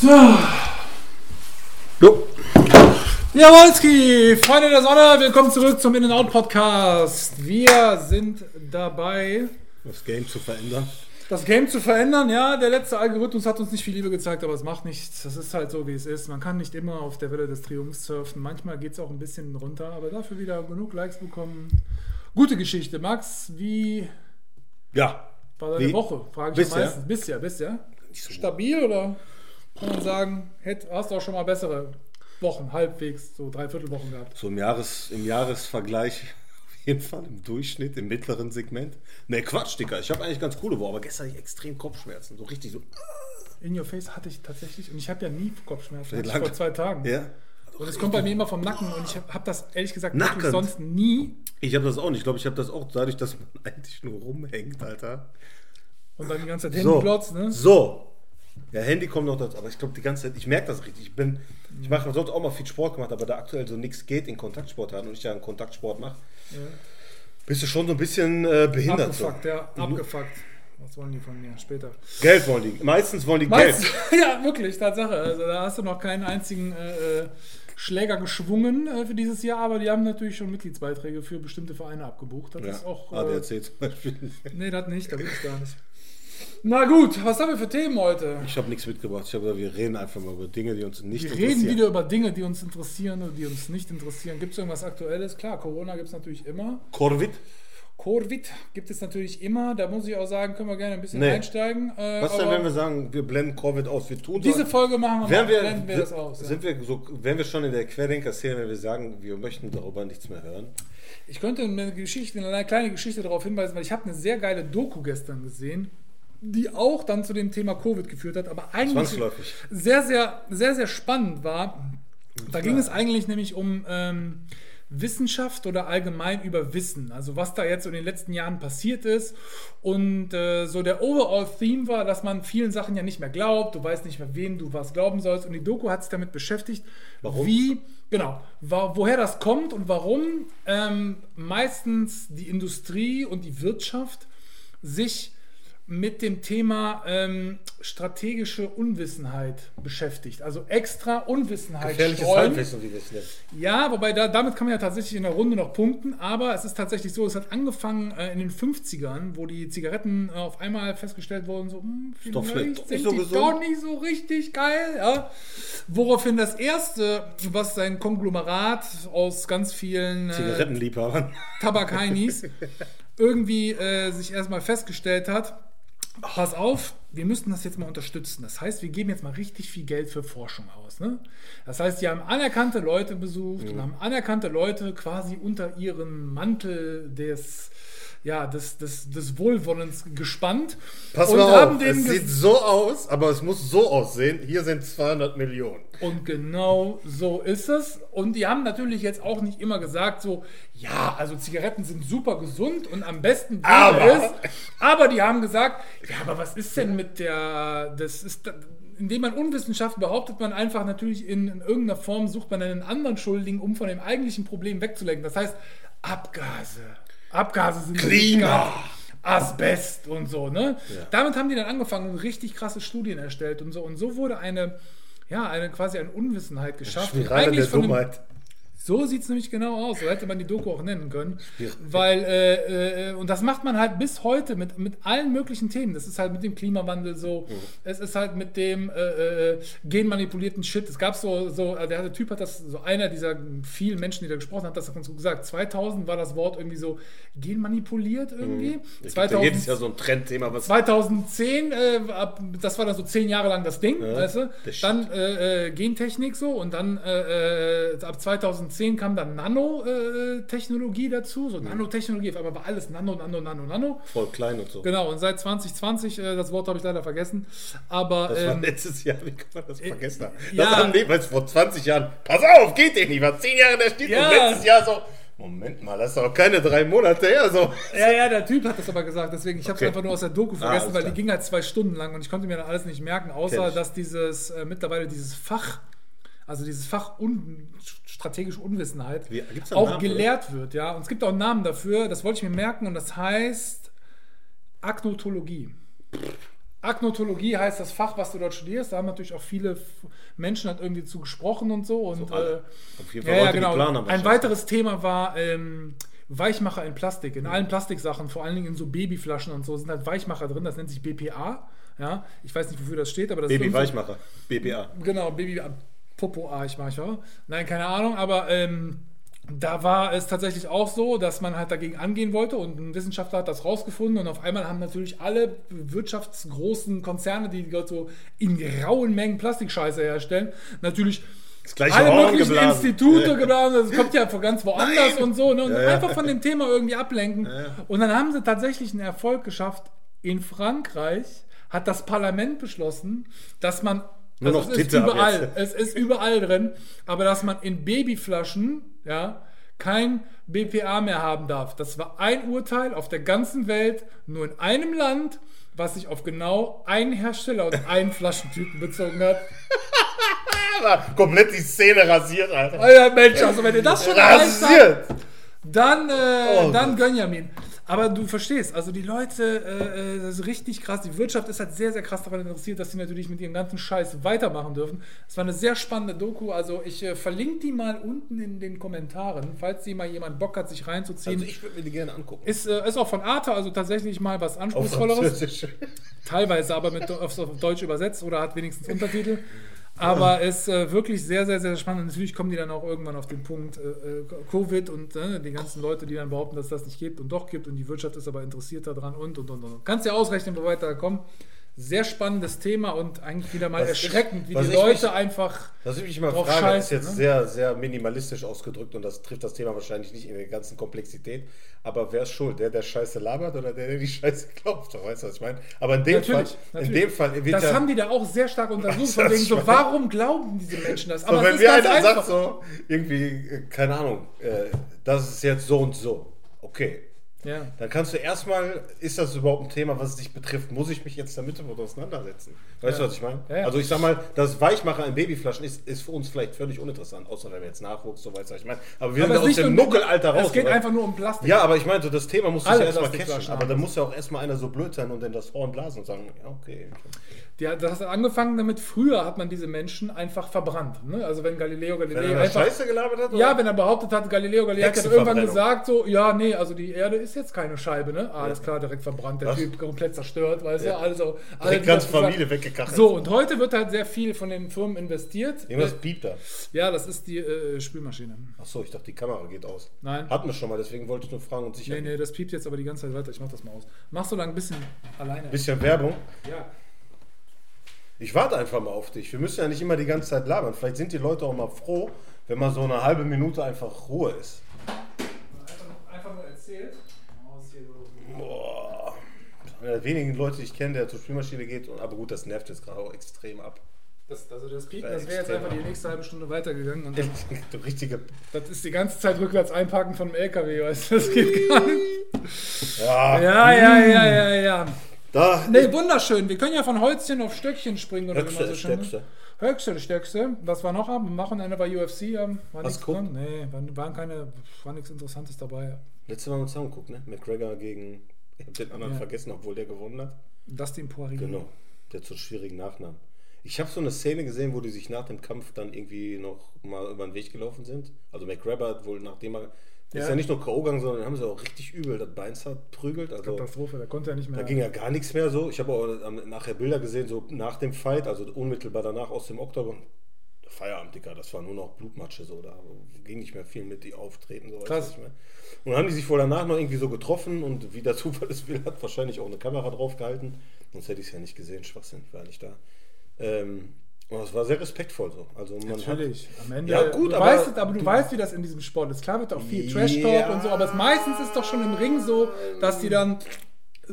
So. Jo. Jawolski, Freunde der Sonne, willkommen zurück zum In-N-Out-Podcast. Wir sind dabei, Das Game zu verändern. das Game zu verändern. Ja, der letzte Algorithmus hat uns nicht viel Liebe gezeigt, aber es macht nichts. Das ist halt so, wie es ist. Man kann nicht immer auf der Welle des Triumphs surfen. Manchmal geht es auch ein bisschen runter, aber dafür wieder genug Likes bekommen. Gute Geschichte. Max, wie Ja. war deine Wie? Woche? Frage ich Bisher? meistens. Bisher, bisher. Nicht so Stabil oder man sagen, hätt, hast du auch schon mal bessere Wochen, halbwegs, so Dreiviertelwochen gehabt? So im, Jahres, im Jahresvergleich auf jeden Fall im Durchschnitt, im mittleren Segment. Ne, Quatsch, Dicker. Ich habe eigentlich ganz coole Woche, aber gestern hatte ich extrem Kopfschmerzen. So richtig so. In Your Face hatte ich tatsächlich, und ich habe ja nie Kopfschmerzen, vor zwei Tagen. Ja. Und es kommt bei mir immer vom Nacken und ich habe hab das ehrlich gesagt Nacken? sonst nie. Ich habe das auch nicht. Ich glaube, ich habe das auch dadurch, dass man eigentlich nur rumhängt, Alter. Und dann die ganze Zeit Handyglotz, ne? So. Ja, Handy kommt noch dazu, aber ich glaube die ganze Zeit, ich merke das richtig. Ich bin, ich mache sonst auch mal viel Sport gemacht, aber da aktuell so nichts geht in Kontaktsport und ich ja einen Kontaktsport mache, bist du schon so ein bisschen äh, behindert. So. Abgefuckt, ja, abgefuckt. Was wollen die von mir später? Geld wollen die. Meistens wollen die Meistens, Geld. ja, wirklich, Tatsache. Also da hast du noch keinen einzigen äh, äh, Schläger geschwungen äh, für dieses Jahr, aber die haben natürlich schon Mitgliedsbeiträge für bestimmte Vereine abgebucht. Das Ja, ist auch. Äh, ADAC zum Beispiel. nee, das nicht, da will ich gar nicht. Na gut, was haben wir für Themen heute? Ich habe nichts mitgebracht. Ich habe gesagt, wir reden einfach mal über Dinge, die uns nicht Wir interessieren. reden wieder über Dinge, die uns interessieren oder die uns nicht interessieren. Gibt es irgendwas Aktuelles? Klar, Corona gibt es natürlich immer. Corvid? Covid gibt es natürlich immer. Da muss ich auch sagen, können wir gerne ein bisschen Nee. einsteigen. Äh, Was denn, wenn wir sagen, wir blenden Covid aus? Wir tun diese so, Folge machen wir mal, wir, blenden wir das aus. Ja. sind wir so, wären wir schon in der Querdenker-Szene, wenn wir sagen, wir möchten darüber nichts mehr hören? Ich könnte eine Geschichte, eine kleine Geschichte darauf hinweisen, weil ich habe eine sehr geile Doku gestern gesehen, die auch dann zu dem Thema Covid geführt hat, aber eigentlich sehr, sehr, sehr, sehr spannend war. Da ging es eigentlich nämlich um ähm, Wissenschaft oder allgemein über Wissen. Also was da jetzt in den letzten Jahren passiert ist. Und äh, so der Overall-Theme war, dass man vielen Sachen ja nicht mehr glaubt. Du weißt nicht mehr, wem du was glauben sollst. Und die Doku hat sich damit beschäftigt, Warum? wie, genau, woher das kommt und warum ähm, meistens die Industrie und die Wirtschaft sich mit dem Thema ähm, strategische Unwissenheit beschäftigt. Also extra Unwissenheit Gefährliches streuen. Halbwissen, wie wir es nennen. Ja, wobei da, damit kann man ja tatsächlich in der Runde noch punkten, aber es ist tatsächlich so, es hat angefangen äh, in den 50ern, wo die Zigaretten äh, auf einmal festgestellt wurden, so, hm, doch vielleicht doch sind nicht so gesund. doch nicht so richtig geil. Ja. Woraufhin das erste, was sein Konglomerat aus ganz vielen äh, Zigarettenliebhabern. Tabakainis irgendwie äh, sich erstmal festgestellt hat, pass auf, wir müssen das jetzt mal unterstützen. Das heißt, wir geben jetzt mal richtig viel Geld für Forschung aus. Ne? Das heißt, die haben anerkannte Leute besucht Mhm. und haben anerkannte Leute quasi unter ihren Mantel des, ja, des, des, des Wohlwollens gespannt. Pass und mal auf, es sieht so aus, aber es muss so aussehen. Hier sind 200 Millionen. Und genau so ist es. Und die haben natürlich jetzt auch nicht immer gesagt, so, ja, also Zigaretten sind super gesund und am besten Aber- es. Aber die haben gesagt, ja, aber was ist denn mit der, das ist, indem man Unwissenschaft behauptet man einfach natürlich in, in irgendeiner Form, sucht man einen anderen Schuldigen, um von dem eigentlichen Problem wegzulenken. Das heißt, Abgase. Abgase sind Klima. Asbest und so, ne? Ja. Damit haben die dann angefangen und richtig krasse Studien erstellt und so. Und so wurde eine, ja, eine quasi eine Unwissenheit geschafft. Und Spirale der Dummheit. So sieht es nämlich genau aus. So hätte man die Doku auch nennen können. Weil, äh, äh, und das macht man halt bis heute mit, mit allen möglichen Themen. Das ist halt mit dem Klimawandel so. Es ist halt mit dem äh, äh, genmanipulierten Shit. Es gab so, so äh, der, der Typ hat das, so einer dieser vielen Menschen, die da gesprochen hat das uns gesagt. 2000 war das Wort irgendwie so genmanipuliert irgendwie. Ja 2000 jedes Jahr so ein Trendthema, was 2010, äh, ab, das war dann so zehn Jahre lang das Ding, Ja, weißt du? Shit. Dann äh, äh, Gentechnik so und dann äh, äh, ab 2010 kam dann Nanotechnologie dazu, Mhm. so Nanotechnologie, auf einmal war alles Nano, Nano, Nano, Nano. voll klein und so. Genau, und seit 2020, äh, das Wort habe ich leider vergessen, aber Das war ähm, letztes Jahr, wie kann man das vergessen haben? Das ja. haben es vor 20 Jahren, pass auf, geht den nicht, war 10 Jahre der Stiefel Ja. und letztes Jahr so, Moment mal, das ist doch keine drei Monate her, so. Ja, ja, der Typ hat das aber gesagt, deswegen, ich habe es Okay. einfach nur aus der Doku Ah, vergessen, alles weil die ging halt zwei Stunden lang und ich konnte mir dann alles nicht merken, außer dass dieses, äh, mittlerweile dieses Fach, also dieses Fach un strategische Unwissenheit, auch Namen gelehrt wird, ja. Und es gibt auch einen Namen dafür, das wollte ich mir merken und das heißt Agnotologie. Agnotologie heißt das Fach, was du dort studierst. Da haben natürlich auch viele Menschen halt irgendwie zu gesprochen und so. Und, so äh, Auf jeden Fall ja, ja, genau. Ein weiteres Thema war ähm, Weichmacher in Plastik. In mhm. allen Plastiksachen, vor allen Dingen in so Babyflaschen und so, sind halt Weichmacher drin. Das nennt sich BPA. Ja, ich weiß nicht, wofür das steht, aber das Baby Weichmacher. BPA. Genau, Baby Popo A, ich mache. Nein, keine Ahnung, aber ähm, da war es tatsächlich auch so, dass man halt dagegen angehen wollte und ein Wissenschaftler hat das rausgefunden und auf einmal haben natürlich alle wirtschaftsgroßen Konzerne, die dort so in rauen Mengen Plastikscheiße herstellen, natürlich alle möglichen geblasen. Institute geblasen, das kommt ja von ganz woanders Nein. und so, ne? und ja, ja. einfach von dem Thema irgendwie ablenken. Ja, und dann haben sie tatsächlich einen Erfolg geschafft. In Frankreich hat das Parlament beschlossen, dass man nur also noch es ist überall, es ist überall drin, aber dass man in Babyflaschen, ja, kein BPA mehr haben darf. Das war ein Urteil auf der ganzen Welt, nur in einem Land, was sich auf genau einen Hersteller und einen Flaschentypen bezogen hat. Komplett die Szene rasiert, Alter. Alter Mensch, also wenn ihr das schon rasiert, dann, äh, oh, dann Gönjamin. Aber du verstehst, also die Leute, äh, äh, das ist richtig krass. Die Wirtschaft ist halt sehr, sehr krass daran interessiert, dass sie natürlich mit ihrem ganzen Scheiß weitermachen dürfen. Es war eine sehr spannende Doku. Also ich äh, verlinke die mal unten in den Kommentaren, falls die mal jemand Bock hat, sich reinzuziehen. Also ich würde mir die gerne angucken. Ist, äh, ist auch von Arte, also tatsächlich mal was Anspruchsvolleres. Teilweise aber mit auf, auf Deutsch übersetzt oder hat wenigstens Untertitel. Aber es ist äh, wirklich sehr, sehr, sehr spannend. Natürlich kommen die dann auch irgendwann auf den Punkt äh, äh Covid und äh, die ganzen Leute, die dann behaupten, dass das nicht gibt und doch gibt und die Wirtschaft ist aber interessiert daran und und und und. Kannst ja ausrechnen, wo weiter kommen sehr spannendes Thema und eigentlich wieder mal was erschreckend, ich, wie die Leute mich, einfach. Was ich mich immer frage, scheißen, ist jetzt ne? sehr, sehr minimalistisch ausgedrückt und das trifft das Thema wahrscheinlich nicht in der ganzen Komplexität. Aber wer ist schuld? Der, der Scheiße labert oder der, der die Scheiße glaubt? Weißt du, was ich meine? Aber in dem natürlich, Fall. Natürlich. In dem Fall das ja, haben die da auch sehr stark untersucht. Von wegen so, warum glauben diese Menschen das? Aber so, wenn mir einer sagt so, irgendwie, äh, keine Ahnung, äh, das ist jetzt so und so. Okay, ja. Dann kannst du erstmal, ist das überhaupt ein Thema, was dich betrifft? Muss ich mich jetzt damit auseinandersetzen? Weißt ja. du, was ich meine? Ja, also ich sag mal, das Weichmacher in Babyflaschen ist, ist für uns vielleicht völlig uninteressant, außer wenn wir jetzt Nachwuchs, so weißt du, was ich meine. Aber wir aber sind aus dem Nuckelalter raus. Es geht oder? einfach nur um Plastik. Ja, aber ich meine, so das Thema muss du ja erstmal catchen. Aber dann muss ja auch erstmal einer so blöd sein und dann das Horn blasen und sagen, ja, okay. Die, das hat angefangen damit, früher hat man diese Menschen einfach verbrannt. Ne? Also wenn Galileo Galilei wenn er einfach, Scheiße gelabert hat? Oder? Ja, wenn er behauptet hat, Galileo Galilei hat irgendwann gesagt so, ja, nee, also die Erde ist jetzt keine Scheibe, ne? Alles klar, direkt verbrannt, der Was? Typ komplett zerstört, weißt ja. du? Also, die ganze Familie weggekachelt. So, und heute wird halt sehr viel von den Firmen investiert. Irgendwas piept da. Ja, das ist die äh, Spülmaschine. Achso, ich dachte, die Kamera geht aus. Nein. Hatten wir schon mal, deswegen wollte ich nur fragen und sicher. Nee, nee, das piept jetzt aber die ganze Zeit weiter. Ich mach das mal aus. Machst du da ein bisschen alleine. Bisschen Werbung? Ja. Ich warte einfach mal auf dich. Wir müssen ja nicht immer die ganze Zeit labern. Vielleicht sind die Leute auch mal froh, wenn mal so eine halbe Minute einfach Ruhe ist. Einfach nur erzählt. Der wenigen Leute, die ich kenne, der zur Spielmaschine geht. Aber gut, das nervt jetzt gerade auch extrem ab. Das, also das Piepen, das wäre jetzt einfach die nächste halbe Stunde weitergegangen. Und dann, richtige das ist die ganze Zeit rückwärts einparken von einem LKW, weißt du? Das geht gar nicht. Ja, ja, ja, ja, ja. ja. Da nee, wunderschön. Wir können ja von Holzchen auf Stöckchen springen oder Höchste, man so Stöckste. Höchste, Stöckste. Was war noch am Wochenende bei UFC? War Was gucken? Nee, waren, keine, war nichts Interessantes dabei. Letztes Mal haben wir zusammen geguckt, ne? McGregor gegen, ich hab den anderen ja. vergessen, obwohl der gewonnen hat. Dustin Poirier. Genau, der zu schwierigen Nachnamen. Ich habe so eine Szene gesehen, wo die sich nach dem Kampf dann irgendwie noch mal über den Weg gelaufen sind. Also McGregor hat wohl, nachdem er ja. Ist ja nicht nur K.O. gegangen, sondern haben sie auch richtig übel das Bein zerprügelt. Also, Katastrophe, da konnte er nicht mehr. Da ging ja gar nichts mehr so. Ich habe auch nachher Bilder gesehen, so nach dem Fight, also unmittelbar danach aus dem Oktogon. Feierabend, Dicker, das war nur noch Blutmatsche so, da ging nicht mehr viel mit die Auftreten. So, Krass. Und dann haben die sich wohl danach noch irgendwie so getroffen und wie der Zufall es will, hat wahrscheinlich auch eine Kamera drauf gehalten. Sonst hätte ich es ja nicht gesehen, Schwachsinn, war nicht da. Ähm, Oh, es war sehr respektvoll so. Also man Natürlich. Hat, Am Ende. Ja, gut, du aber, weißt, aber du, weißt, wie das in diesem Sport ist. Klar wird auch viel Trash-Talk und so, aber es meistens ist doch schon im Ring so, dass die dann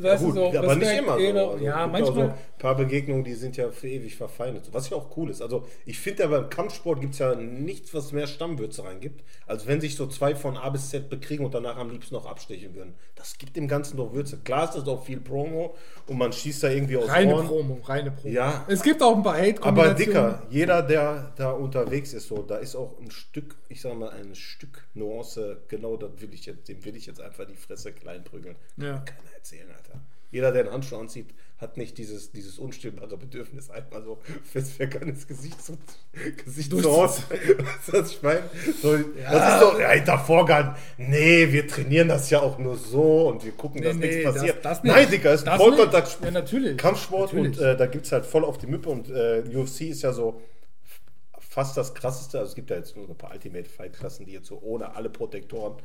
Weißt ja, gut, so, aber nicht immer. So. Also ja, manchmal. Paar Begegnungen, die sind ja für ewig verfeindet. Was ja auch cool ist. Also, ich finde ja beim Kampfsport gibt es ja nichts, was mehr Stammwürze reingibt, als wenn sich so zwei von A bis Z bekriegen und danach am liebsten noch abstechen würden. Das gibt dem Ganzen doch Würze. Klar ist das auch viel Promo und man schießt da irgendwie aus Reine Horn. Promo, reine Promo. Ja. Es gibt auch ein paar hate Aber Dicker, jeder, der da unterwegs ist, so, da ist auch ein Stück, ich sag mal, ein Stück Nuance, genau das will ich jetzt, dem will ich jetzt einfach die Fresse klein prügeln. Ja. Kann keiner erzählen, Alter. Jeder, der einen Handschuh anzieht, hat nicht dieses, dieses unstillbare Bedürfnis, einmal so Festwerker ins Gesicht zu, Gesicht zu hauen. Weißt du, was ich meine? So, ja. Das ist doch, ja, hinter Vorgang, nee, wir trainieren das ja auch nur so und wir gucken, dass nee, nichts passiert. Das, das nicht. Nein, Digga, ist ein Vollkontaktsport, ja, Kampfsport natürlich. und äh, da gibt es halt voll auf die Müppe und äh, UFC ist ja so fast das krasseste. Also es gibt ja jetzt nur ein paar Ultimate Fight Klassen, die jetzt so ohne alle Protektoren.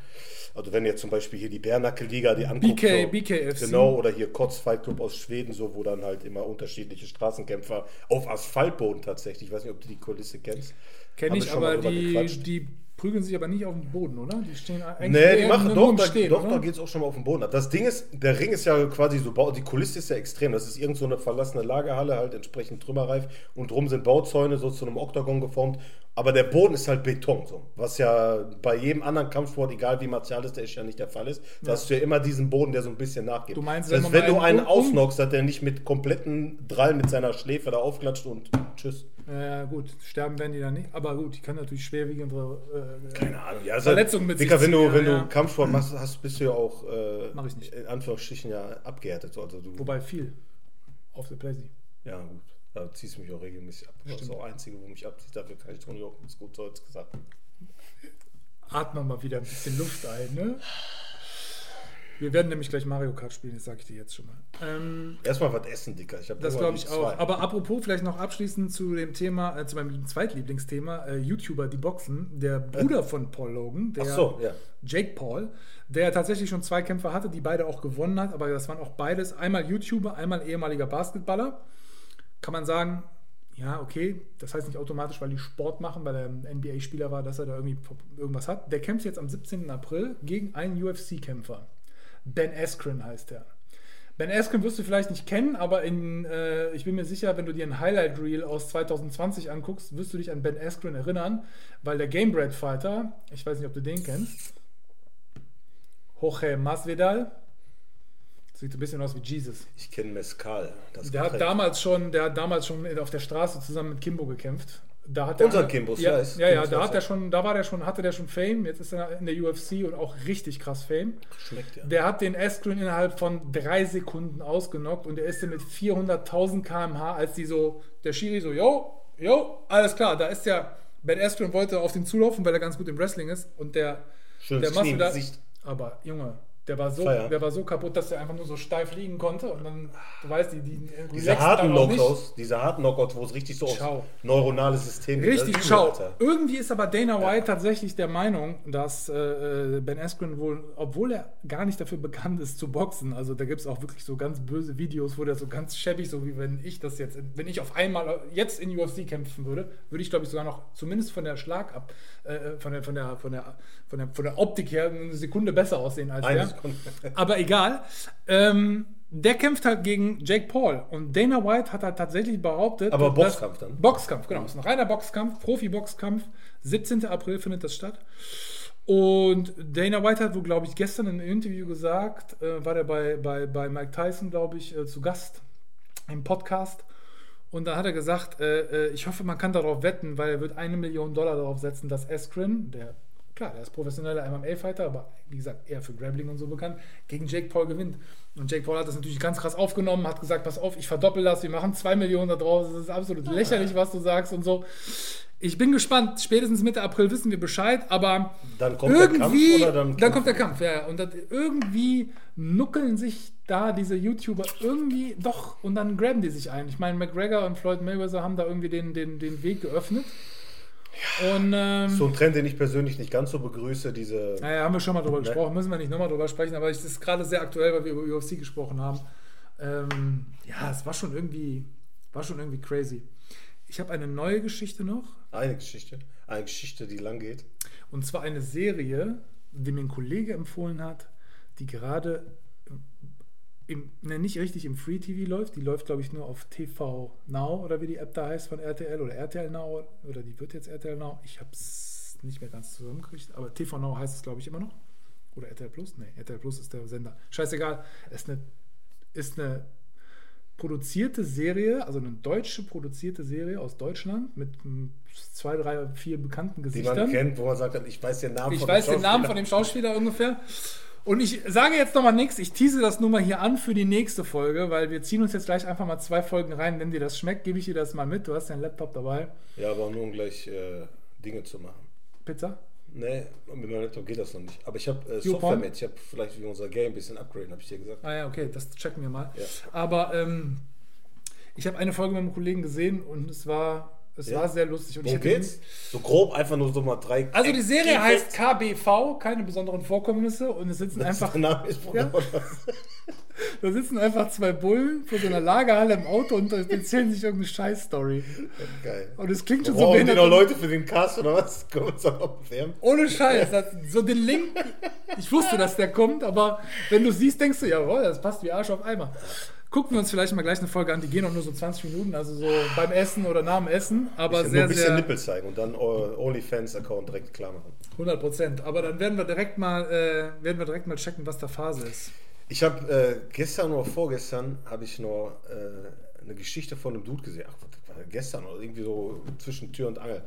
Also wenn ihr zum Beispiel hier die Bärnackelliga, die anguckt, BK, so, BKFC. genau, oder hier Kotz Fight Club aus Schweden, so wo dann halt immer unterschiedliche Straßenkämpfer auf Asphaltboden tatsächlich. Ich weiß nicht, ob du die Kulisse kennst. Kenne ich, aber die, die prügeln sich aber nicht auf dem Boden, oder? Die stehen eigentlich Nee, die machen doch, da, stehen, doch, da geht es auch schon mal auf dem Boden. Das Ding ist, der Ring ist ja quasi so, die Kulisse ist ja extrem. Das ist irgend so eine verlassene Lagerhalle, halt entsprechend trümmerreif. Und drum sind Bauzäune so zu einem Oktagon geformt. Aber der Boden ist halt Beton, so. Was ja bei jedem anderen Kampfsport, egal wie martial ist, der ist ja nicht der Fall ist. Da ja. hast du ja immer diesen Boden, der so ein bisschen nachgeht. Du meinst, das heißt, wenn, wenn du einen ausnockst, dass der nicht mit kompletten Drall mit seiner Schläfe da aufklatscht und tschüss. Ja, gut, sterben werden die dann nicht. Aber gut, die können natürlich schwerwiegende äh, Keine Ahnung. Ja, also, Verletzungen mit Dicker, sich wenn du, wenn ja, du Kampfsport machst, hast, bist du ja auch äh, Mach ich nicht. in Anführungsstrichen ja abgehärtet. Also du, Wobei viel auf der Playsee. Ja, gut. Da ziehst du mich auch regelmäßig ab. Das ist das Einzige, wo mich abzieht. Dafür kann ich Tony Hawkins gut Deutsch gesagt. Atmen mal wieder ein bisschen Luft ein, ne? Wir werden nämlich gleich Mario Kart spielen, das sage ich dir jetzt schon mal. Ähm, Erstmal was essen, Dicker. Ich das glaube ich auch. Aber apropos, vielleicht noch abschließend zu dem Thema, äh, zu meinem Zweitlieblingsthema, äh, YouTuber, die boxen. Der Bruder äh. von Paul Logan, der so, ja. Jake Paul, der tatsächlich schon zwei Kämpfer hatte, die beide auch gewonnen hat, aber das waren auch beides einmal YouTuber, einmal ehemaliger Basketballer. Kann man sagen, ja, okay, das heißt nicht automatisch, weil die Sport machen, weil er ein NBA-Spieler war, dass er da irgendwie irgendwas hat. Der kämpft jetzt am 17. April gegen einen UFC-Kämpfer. Ben Askren heißt er. Ben Askren wirst du vielleicht nicht kennen, aber in, äh, ich bin mir sicher, wenn du dir ein Highlight Reel aus 2020 anguckst, wirst du dich an Ben Askren erinnern, weil der Gamebred Fighter, ich weiß nicht, ob du den kennst, Jorge Masvidal, sieht ein bisschen aus wie Jesus. Ich kenne Mescal. der hat damals schon, der hat damals schon auf der Straße zusammen mit Kimbo gekämpft. Da hat Unser Kimbus, ja. Ja, ja, ja da hat er schon, da war der schon, hatte der schon Fame, jetzt ist er in der UFC und auch richtig krass Fame. Schmeckt ja. Der hat den Askren innerhalb von drei Sekunden ausgenockt und er ist mit 400.000 km/h, als die so, der Schiri so, yo, yo, alles klar, da ist der, Ben Askren wollte auf den zulaufen, weil er ganz gut im Wrestling ist und der, Schönes der Masvidal, aber Junge, der war, so, der war so kaputt, dass er einfach nur so steif liegen konnte und dann, du weißt, die, die diese harten Knockouts, diese harten Knockouts, wo es richtig so auf neuronales System. Richtig, schau. Irgendwie ist aber Dana White ja. tatsächlich der Meinung, dass äh, Ben Askren wohl, obwohl er gar nicht dafür bekannt ist zu boxen, also da gibt es auch wirklich so ganz böse Videos, wo der so ganz schäbig, so wie wenn ich das jetzt, wenn ich auf einmal jetzt in UFC kämpfen würde, würde ich glaube ich sogar noch zumindest von der Schlag ab, äh, von, der, von, der, von, der, von, der, von der Optik her eine Sekunde besser aussehen als Eine der. Aber egal. Ähm, der kämpft halt gegen Jake Paul. Und Dana White hat halt tatsächlich behauptet. Aber Boxkampf dann? Boxkampf, genau. Das ist ein reiner Boxkampf, Profi-Boxkampf. 17. April findet das statt. Und Dana White hat wohl, glaube ich, gestern in einem Interview gesagt, äh, war der bei, bei, bei Mike Tyson, glaube ich, äh, zu Gast im Podcast. Und da hat er gesagt, äh, äh, ich hoffe, man kann darauf wetten, weil er wird eine Million Dollar darauf setzen, dass Askren, der klar, der ist professioneller MMA-Fighter, aber wie gesagt, eher für Grappling und so bekannt, gegen Jake Paul gewinnt. Und Jake Paul hat das natürlich ganz krass aufgenommen, hat gesagt, pass auf, ich verdoppel das, wir machen zwei Millionen da draus, das ist absolut lächerlich, was du sagst und so. Ich bin gespannt, spätestens Mitte April wissen wir Bescheid, aber dann kommt irgendwie, der Kampf dann, dann kommt der Kampf, ja. Und das, irgendwie nuckeln sich da diese YouTuber irgendwie doch und dann graben die sich ein. Ich meine, McGregor und Floyd Mayweather haben da irgendwie den, den, den Weg geöffnet. Und, ähm, so ein Trend, den ich persönlich nicht ganz so begrüße, diese. Naja, haben wir schon mal drüber ne? gesprochen, müssen wir nicht nochmal drüber sprechen, aber es ist gerade sehr aktuell, weil wir über UFC gesprochen haben. Ähm, ja, es war schon irgendwie, war schon irgendwie crazy. Ich habe eine neue Geschichte noch. Eine Geschichte. Eine Geschichte, die lang geht. Und zwar eine Serie, die mir ein Kollege empfohlen hat, die gerade im, ne, nicht richtig im Free TV läuft. Die läuft, glaube ich, nur auf TV Now oder wie die App da heißt von RTL oder RTL Now oder die wird jetzt RTL Now. Ich habe es nicht mehr ganz zusammengekriegt, aber TV Now heißt es, glaube ich, immer noch. Oder RTL Plus? Ne, RTL Plus ist der Sender. Scheißegal. Es ist eine, ist eine produzierte Serie, also eine deutsche produzierte Serie aus Deutschland mit zwei, drei, vier bekannten Gesichtern. Die man kennt, wo man sagt, ich weiß den Namen ich von dem Schauspieler. Ich weiß den Namen von dem Schauspieler ungefähr. Und ich sage jetzt nochmal nichts, ich tease das nur mal hier an für die nächste Folge, weil wir ziehen uns jetzt gleich einfach mal zwei Folgen rein. Wenn dir das schmeckt, gebe ich dir das mal mit. Du hast deinen Laptop dabei. Ja, aber nur um gleich äh, Dinge zu machen. Pizza? Nee, mit meinem Laptop geht das noch nicht. Aber ich habe äh? Software mit. Ich habe vielleicht wie unser Game ein bisschen upgraden, habe ich dir gesagt. Ah ja, okay, das checken wir mal. Ja. Aber ähm, ich habe eine Folge mit einem Kollegen gesehen und es war, es Ja. war sehr lustig. Und ich Worum geht's? So grob einfach nur so mal drei. Also die Serie heißt. KBV, keine besonderen Vorkommnisse und es sitzen einfach Der Name ist Ja. Da sitzen einfach zwei Bullen vor so einer Lagerhalle im Auto und erzählen sich irgendeine Scheiß-Story. Geil. Und es klingt schon so Brauchen die noch behindert. Leute für den Cast oder was? Wir uns bewerben? Ohne Scheiß. Das, so den Link. Ich wusste, dass der kommt, aber wenn du siehst, denkst du, jawohl, das passt wie Arsch auf Eimer. Gucken wir uns vielleicht mal gleich eine Folge an, die gehen auch nur so 20 Minuten, also so beim Essen oder nach dem Essen, aber Ich nur sehr, ein bisschen sehr Nippel zeigen und dann OnlyFans-Account direkt klar machen. 100 Prozent. Aber dann werden wir direkt mal, äh, werden wir direkt mal checken, was da Phase ist. Ich habe äh, gestern oder vorgestern habe ich noch äh, eine Geschichte von einem Dude gesehen. Ach, was war gestern oder irgendwie so zwischen Tür und Angel.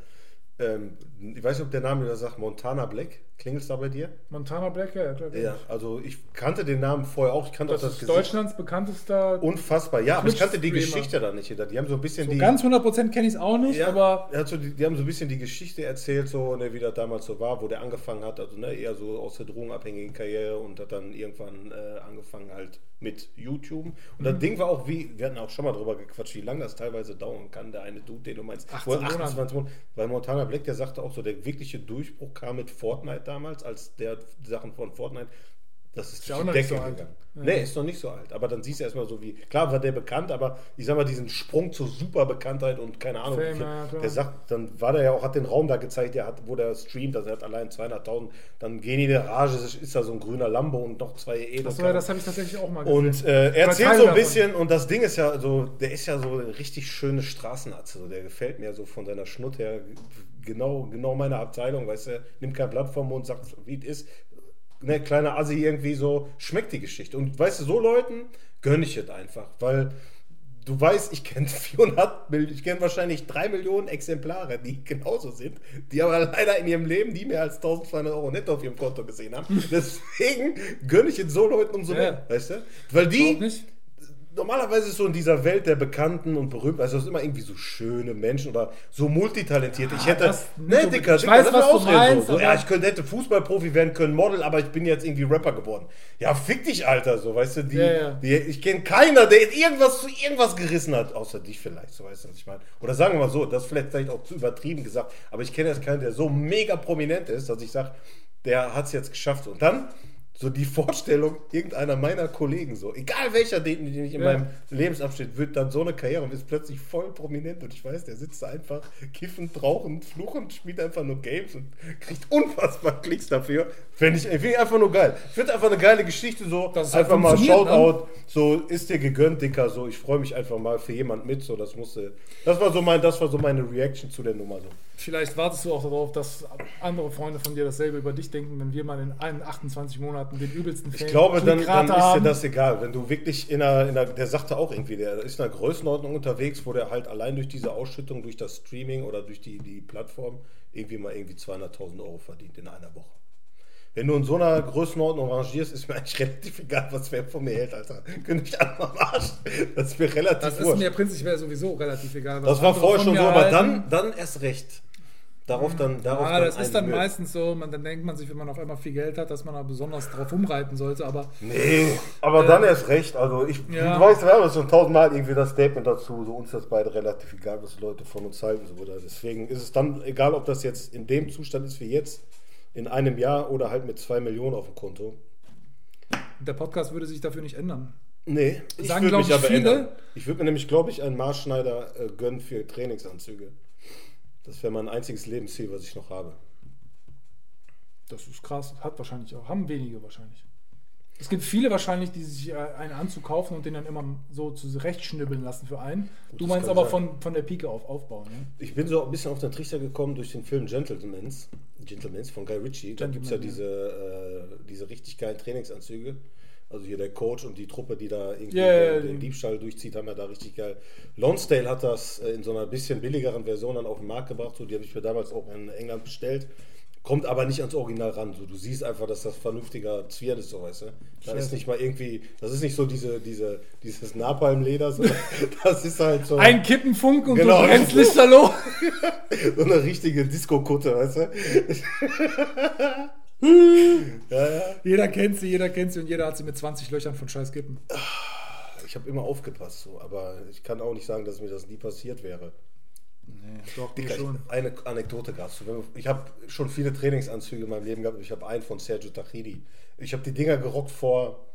Ähm, ich weiß nicht, ob der Name wieder sagt, Montana Black. Klingelt es da bei dir? Montana Black, ja, klar. Ja, also ich kannte den Namen vorher auch. Ich kannte Das auch das ist Gesicht. Deutschlands bekanntester. Unfassbar, ja, aber ich kannte die. Geschichte da nicht. Die haben so ein bisschen So die. ganz 100% kenne ich es auch nicht, Ja, aber er so die, die haben so ein bisschen die Geschichte erzählt, so, ne, wie das damals so war, wo der angefangen hat, also ne, eher so aus der drogenabhängigen Karriere und hat dann irgendwann äh, angefangen halt mit YouTube. Und Mhm. das Ding war auch wie, wir hatten auch schon mal drüber gequatscht, wie lange das teilweise dauern kann, der eine Dude, den du meinst. 18 Oder Monate. 28 Monate. Weil Montana Black, der sagte auch so, der wirkliche Durchbruch kam mit Fortnite damals, als der Sachen von Fortnite, das ist, ja durch auch noch die nicht Decke so alt. gegangen. Ja. Nee, ist noch nicht so alt. Aber dann siehst du erstmal so wie, klar war der bekannt, aber ich sag mal, diesen Sprung zur Superbekanntheit und keine Ahnung, Fame, ja, der sagt, dann war der ja auch, hat den Raum da gezeigt, der hat, wo der streamt, also er hat allein 200.000, dann gehen die in der Rage, ist, ist da so ein grüner Lambo und noch zwei Edel. das, war, das habe ich tatsächlich auch mal gesehen. Und äh, er erzählt so ein davon. bisschen, und das Ding ist ja so, der ist ja so eine richtig schöne Straßenatze. So, der gefällt mir so von seiner Schnut her genau, genau meine Abteilung, weißt du, nimmt kein Blatt vom Mund, sagt, wie es ist. Ne, kleiner Assi irgendwie so, schmeckt die Geschichte. Und weißt du, so Leuten gönne ich es einfach, weil du weißt, ich kenne 400 Millionen, ich kenne wahrscheinlich 3 Millionen Exemplare, die genauso sind, die aber leider in ihrem Leben nie mehr als 1200 Euro netto auf ihrem Konto gesehen haben. Deswegen gönne ich es so Leuten umso Ja. mehr, weißt du? Weil die. Normalerweise ist so in dieser Welt der Bekannten und Berühmten, also es ist immer irgendwie so schöne Menschen oder so multitalentierte. ich hätte, das- ne, Dicker, ich Dicker, weiß, was du meinst, so. so, ja, ich könnte, hätte Fußballprofi werden können, Model, aber ich bin jetzt irgendwie Rapper geworden. Ja, fick dich, Alter, so, weißt du, die, Ja, ja. die ich kenne keiner, der irgendwas zu irgendwas gerissen hat, außer dich vielleicht, so weißt du, was ich meine. Oder sagen wir mal so, das ist vielleicht, vielleicht auch zu übertrieben gesagt, aber ich kenne jetzt keinen, der so mega prominent ist, dass ich sage, der hat es jetzt geschafft. Und dann so die Vorstellung, irgendeiner meiner Kollegen, so, egal welcher, den, den ich in Ja. meinem Lebensabschnitt, wird dann so eine Karriere und ist plötzlich voll prominent. Und ich weiß, der sitzt da einfach kiffend, rauchend, fluchend, spielt einfach nur Games und kriegt unfassbar Klicks dafür. Fände ich, finde ich einfach nur geil. Ich finde einfach eine geile Geschichte, so halt einfach mal ne? Shoutout, so ist dir gegönnt, Dicker, so ich freue mich einfach mal für jemand mit, so das musste, das war so mein, das war so meine Reaction zu der Nummer, so. Vielleicht wartest du auch darauf, dass andere Freunde von dir dasselbe über dich denken, wenn wir mal in allen 28 Monaten den übelsten Ich Fame- glaube, dann, dann ist dir das egal. Wenn du wirklich in einer, in einer, der sagte auch irgendwie, der ist in einer Größenordnung unterwegs, wo der halt allein durch diese Ausschüttung, durch das Streaming oder durch die, die Plattform irgendwie mal irgendwie 200.000 Euro verdient in einer Woche. Wenn du in so einer Größenordnung rangierst, ist mir eigentlich relativ egal, was wer von mir hält, Alter. Könnte ich einfach am Arsch. Das ist mir relativ Das ist wurscht. mir prinzipiell sowieso relativ egal. was Das war vorher schon so, aber halten. dann, dann erst recht. Darauf dann, darauf Ja, das eine ist dann Mühe. meistens so, man, dann denkt man sich, wenn man auf einmal viel Geld hat, dass man da besonders drauf umreiten sollte, aber Nee, aber dann erst recht. Also ich, Ja. du weißt, wir haben schon tausendmal irgendwie das Statement dazu, so uns das beide relativ egal, was die Leute von uns halten. So, oder? Deswegen ist es dann egal, ob das jetzt in dem Zustand ist wie jetzt, in einem Jahr oder halt mit zwei Millionen auf dem Konto. der Podcast würde sich dafür nicht ändern. Nee, ich würde mich ich, aber viele. ändern. Ich würde mir nämlich, glaube ich, einen Maßschneider äh, gönnen für Trainingsanzüge. Das wäre mein einziges Lebensziel, was ich noch habe. Das ist krass, hat wahrscheinlich auch, haben wenige wahrscheinlich. Es gibt viele wahrscheinlich, die sich äh, einen Anzug kaufen und den dann immer so zurechtschnibbeln lassen für einen. Du das meinst aber sein. von, von der Pike auf aufbauen, ne? Ich bin so ein bisschen auf den Trichter gekommen durch den Film Gentlemans, Gentlemans von Guy Ritchie. Da gibt es ja diese, äh, diese richtig geilen Trainingsanzüge. Also hier der Coach und die Truppe, die da irgendwie ja, den, den die- Diebstahl durchzieht, haben ja da richtig geil. Lonsdale hat das äh, in so einer bisschen billigeren Version dann auf den Markt gebracht. So, die habe ich mir damals auch in England bestellt. kommt aber nicht ans Original ran. So, du siehst einfach, dass das vernünftiger Zwirn ist, so weißt du. Da ist nicht mal irgendwie, das ist nicht so diese, diese, dieses Napalmleder, sondern das ist halt so. Ein Kippenfunk und Genau. du brennst Lichterloh. so eine richtige Disco-Kutte, weißt du? ja, ja. Jeder kennt sie, jeder kennt sie und jeder hat sie mit 20 Löchern von scheiß Kippen. Ich habe immer aufgepasst, so, aber ich kann auch nicht sagen, dass mir das nie passiert wäre. Nee, doch, Dicker, schon. eine Anekdote gab es. Ich habe schon viele Trainingsanzüge in meinem Leben gehabt. Ich habe einen von Sergio Tachidi. Ich habe die Dinger gerockt vor,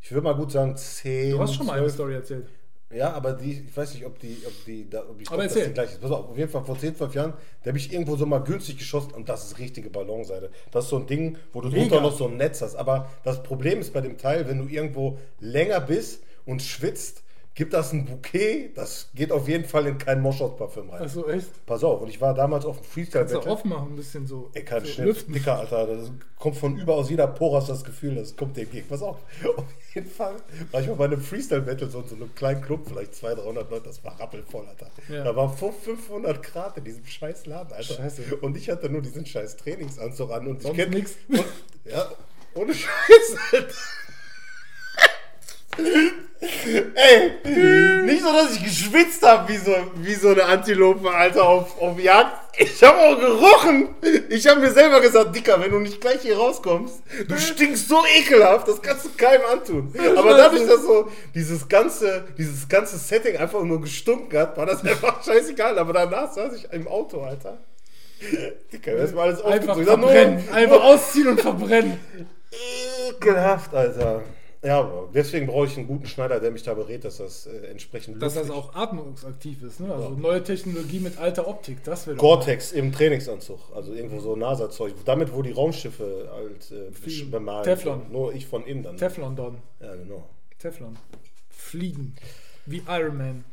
ich würde mal gut sagen, 10. Du hast schon mal eine 12. Story erzählt. Ja, aber die, ich weiß nicht, ob die, ob die, da, ob ich Aber glaub, dass erzähl. die gleich ist. Pass auf, auf jeden Fall vor 10, 12 Jahren, da habe ich irgendwo so mal günstig geschossen und das ist richtige Ballonseite. Das ist so ein Ding, wo du Mega. drunter noch so ein Netz hast. Aber das Problem ist bei dem Teil, wenn du irgendwo länger bist und schwitzt, gibt das ein Bouquet, das geht auf jeden Fall in kein Moschus-Parfüm rein. Also echt? Pass auf, und ich war damals auf dem Kannst du Freestyle-Battle. aufmachen, ein bisschen so. Ey, kein so Schnitt. lüften. Dicker, Alter. Das kommt von über aus jeder Pore hast das Gefühl, das kommt dir entgegen. Pass auf. Auf jeden Fall war ich mal bei einem Freestyle-Battle, so in so einem kleinen Club, vielleicht 200, 300 Leute, das war rappelvoll, Alter. Ja. Da war 500 Grad in diesem scheiß Laden, Alter. Scheiße. Und ich hatte nur diesen scheiß Trainingsanzug an und Sonst ich kenn- nix. Und, ja, ohne Scheiß, Alter. Ey, nicht so, dass ich geschwitzt habe wie so, wie so eine Antilope, Alter, auf, auf Jagd. Ich habe auch gerochen. Ich habe mir selber gesagt, Dicker, wenn du nicht gleich hier rauskommst, du stinkst so ekelhaft, das kannst du keinem antun. Aber dadurch, dass so dieses ganze, dieses ganze Setting einfach nur gestunken hat, war das einfach scheißegal. Aber danach saß ich im Auto, Alter. Dicker, das war alles Einfach aufgezogen. verbrennen. Einfach ausziehen und verbrennen. Ekelhaft, Alter. Ja, aber deswegen brauche ich einen guten Schneider, der mich da berät, dass das äh, entsprechend Dass das auch atmungsaktiv ist, ne? Also neue Technologie mit alter Optik, das wäre Gore-Tex im Trainingsanzug, also irgendwo so NASA-Zeug. Damit, wo die Raumschiffe halt äh, bemalen. Teflon. Nur ich von innen dann. Teflon Don. Ja, genau. Teflon. Fliegen. Wie Iron Man.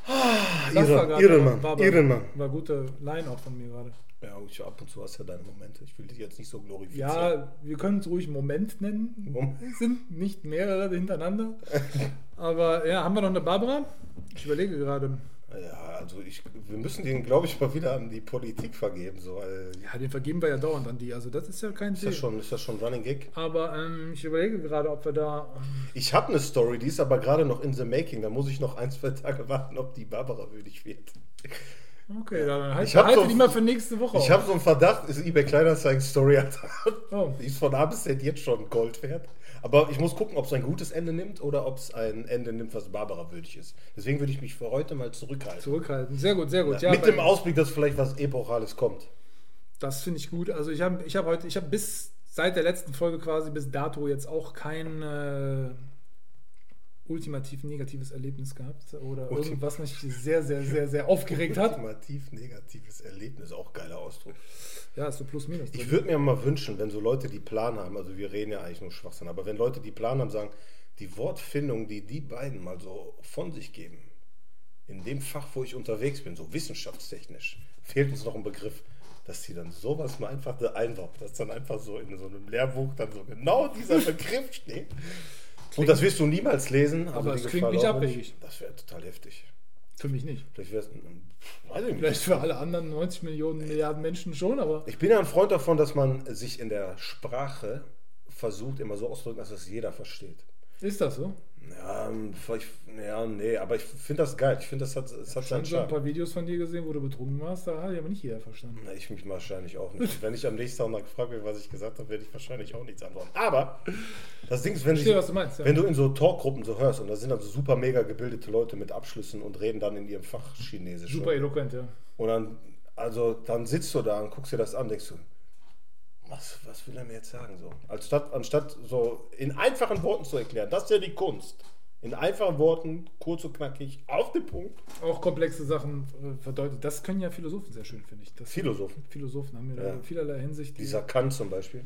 Iron- grad- Iron Man, War, Iron Man. war gute Line auch von mir gerade. Ja, ich, ab und zu hast ja deine Momente. Ich will dich jetzt nicht so glorifizieren. Ja, wir können es ruhig Moment nennen. Moment. Es sind nicht mehrere hintereinander. Aber ja, haben wir noch eine Barbara? Ich überlege gerade. Ja, also ich, wir müssen den, glaube ich, mal wieder an die Politik vergeben. So, weil, Ja, den vergeben wir ja dauernd an die. Also das ist ja kein ist, Thema. das schon, ist das schon Running Gag? Aber ähm, ich überlege gerade, ob wir da. ähm, Ich habe eine Story, die ist aber gerade noch in the making. Da muss ich noch ein, zwei Tage warten, ob die Barbara würdig wird. Okay, dann halt, Ich halte so- die mal für nächste Woche. Ich habe so einen Verdacht, ist eBay Kleinanzeigen Story, Alter. Oh. Die ist von A bis Z jetzt schon Gold wert. Aber ich muss gucken, ob es ein gutes Ende nimmt oder ob es ein Ende nimmt, was Barbara würdig ist. Deswegen würde ich mich für heute mal zurückhalten. zurückhalten. Sehr gut, sehr gut. Ja, Mit bei- dem Ausblick, dass vielleicht was Epochales kommt. Das finde ich gut. Also ich habe ich hab heute, ich habe bis seit der letzten Folge quasi bis dato jetzt auch kein äh, ultimativ negatives Erlebnis gehabt oder Ultim- irgendwas mich sehr, sehr, sehr, sehr aufgeregt hat. Ultimativ negatives Erlebnis, auch geiler Ausdruck. Ja, ist so plus minus. Ich würde mir mal wünschen, wenn so Leute, die Plan haben, also wir reden ja eigentlich nur Schwachsinn, aber wenn Leute, die Plan haben, sagen, die Wortfindung, die die beiden mal so von sich geben, in dem Fach, wo ich unterwegs bin, so wissenschaftstechnisch, fehlt uns noch ein Begriff, dass die dann sowas mal einfach da einbauen, dass dann einfach so in so einem Lehrbuch dann so genau dieser Begriff steht. Und das wirst du niemals lesen. Aber die es klingt nicht abwegig. Das wäre total heftig. Für mich nicht. Vielleicht wäre es, nicht. Vielleicht für alle anderen 90 Millionen Milliarden Menschen schon, aber Ich bin ja ein Freund davon, dass man sich in der Sprache versucht, immer so auszudrücken, dass es jeder versteht. ist das so? Ja, ähm, vielleicht, ja nee, aber ich finde das geil. Ich finde, das hat, es hat Ich seinen habe so ein Charme. paar Videos von dir gesehen, wo du betrunken warst, da hat ja aber nicht jeder verstanden. Na, ich mich wahrscheinlich auch nicht. Wenn ich am nächsten Tag gefragt werde, was ich gesagt habe, werde ich wahrscheinlich auch nichts antworten. Aber das Ding ist, wenn, verstehe, sich- was du meinst, ja. wenn du in so Talkgruppen so hörst und da sind dann so super mega gebildete Leute mit Abschlüssen und reden dann in ihrem Fach Chinesisch. Super eloquent, ja. Und dann, also, dann sitzt du da und guckst dir das an, denkst du, was, was will er mir jetzt sagen? So? Anstatt, anstatt so in einfachen Worten zu erklären, das ist ja die Kunst. In einfachen Worten, kurz und knackig, auf den Punkt. Auch komplexe Sachen äh, verdeutlicht. Das können ja Philosophen sehr schön, finde ich. Das Philosophen. Philosophen haben da Ja. in vielerlei Hinsicht. die- Dieser Kant zum Beispiel.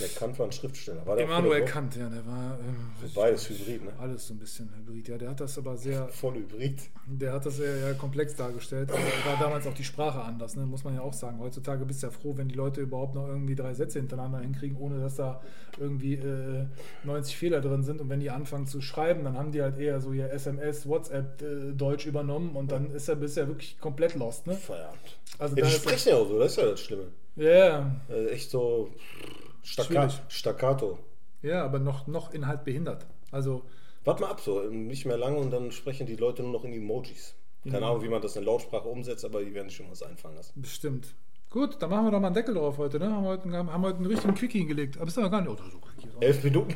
Der Kant war ein Schriftsteller. War Immanuel? Kant, ja, der war. ähm, Beides Hybrid, ne? Alles so ein bisschen Hybrid. Ja, der hat das aber sehr, Voll Hybrid. der hat das sehr ja, komplex dargestellt. Aber war damals auch die Sprache anders, ne? muss man ja auch sagen. Heutzutage bist du ja froh, wenn die Leute überhaupt noch irgendwie drei Sätze hintereinander hinkriegen, ohne dass da irgendwie äh, 90 Fehler drin sind. Und wenn die anfangen zu schreiben, dann dann haben die halt eher so ihr SMS, WhatsApp äh, Deutsch übernommen und dann ist er bisher wirklich komplett lost, ne? Feierabend. Also Ja, die sprechen ja auch so, das ist ja das Schlimme. ja, ja, Äh, echt so Stacca Schwierig. Staccato. ja, aber noch, noch Inhalt behindert. Also Warte mal ab, so nicht mehr lange und dann sprechen die Leute nur noch in Emojis. Keine Ahnung, wie man das in Lautsprache umsetzt, aber die werden schon was einfallen lassen. bestimmt. Gut, dann machen wir doch mal einen Deckel drauf heute, ne? Haben wir heute, haben wir heute einen richtigen Quickie hingelegt. Aber ist aber gar nicht. Oh, so Quickie. So. Elf Minuten?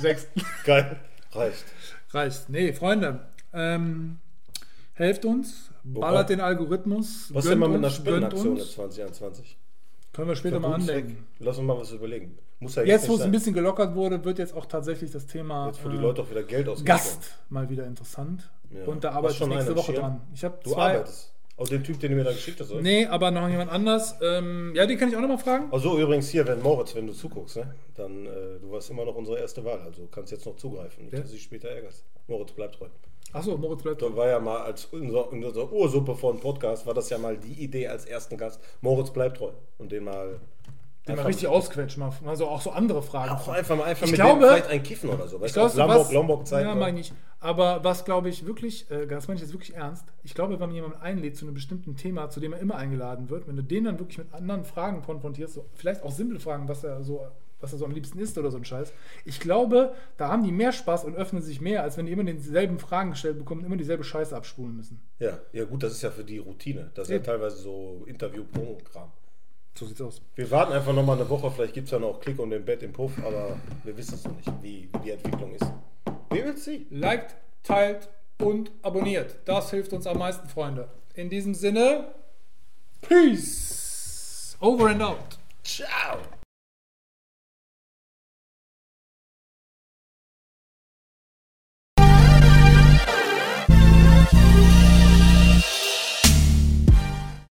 Sechs. Geil. Reicht. Reicht. Nee, Freunde. Ähm, helft uns, Wobei- ballert den Algorithmus. Was denn mal mit einer Spendenaktion in uns. 2021? Können wir später mal andenken. Lass uns mal was überlegen. Muss ja Jetzt, wo nicht es ein bisschen gelockert wurde, wird jetzt auch tatsächlich das Thema Jetzt, wo die äh, Leute auch wieder Geld ausgeben. Gast mal wieder interessant. Ja. Und da arbeite ich nächste Woche dran. Ich habe Du zwei. arbeitest. Aus dem Typ, den du mir da geschickt hast, oder? Nee, aber noch jemand anders. Ähm, ja, den kann ich auch nochmal fragen. Also übrigens hier, wenn Moritz, wenn du zuguckst, ne, dann äh, du warst immer noch unsere erste Wahl, also kannst jetzt noch zugreifen, nicht, Ja. dass du dich später ärgerst. Moritz bleibt treu. Achso, Moritz bleibt. Da war ja mal als unser, in unserer Ursuppe von Podcast, war das ja mal die Idee als ersten Gast. Moritz bleibt treu. Und den mal. Den mal richtig ausquetschen. Mal, also auch so andere Fragen. Auch einfach mal einfach Ich mit glaube- dem vielleicht ein Kiffen oder so. Ich glaube, Lombok, was, Lombok Zeit. Ja, meine ich. Aber was glaube ich wirklich, äh, das meine ich jetzt wirklich ernst, ich glaube, wenn man jemanden einlädt zu einem bestimmten Thema, zu dem er immer eingeladen wird, wenn du den dann wirklich mit anderen Fragen konfrontierst, so, vielleicht auch simple Fragen, was er so was er so am liebsten isst oder so ein Scheiß. Ich glaube, da haben die mehr Spaß und öffnen sich mehr, als wenn die immer dieselben Fragen gestellt bekommen und immer dieselbe Scheiße abspulen müssen. Ja, ja, gut, das ist ja für die Routine. Das ist Eben. ja teilweise so Interview-Promo-Kram. So sieht's aus. Wir warten einfach noch mal eine Woche, vielleicht gibt es ja noch Klick und den Bett im Puff, aber wir wissen es noch nicht, wie, wie die Entwicklung ist. Wir werden sie. Liked, teilt und abonniert. Das hilft uns am meisten, Freunde. In diesem Sinne, Peace. Over and out. Ciao.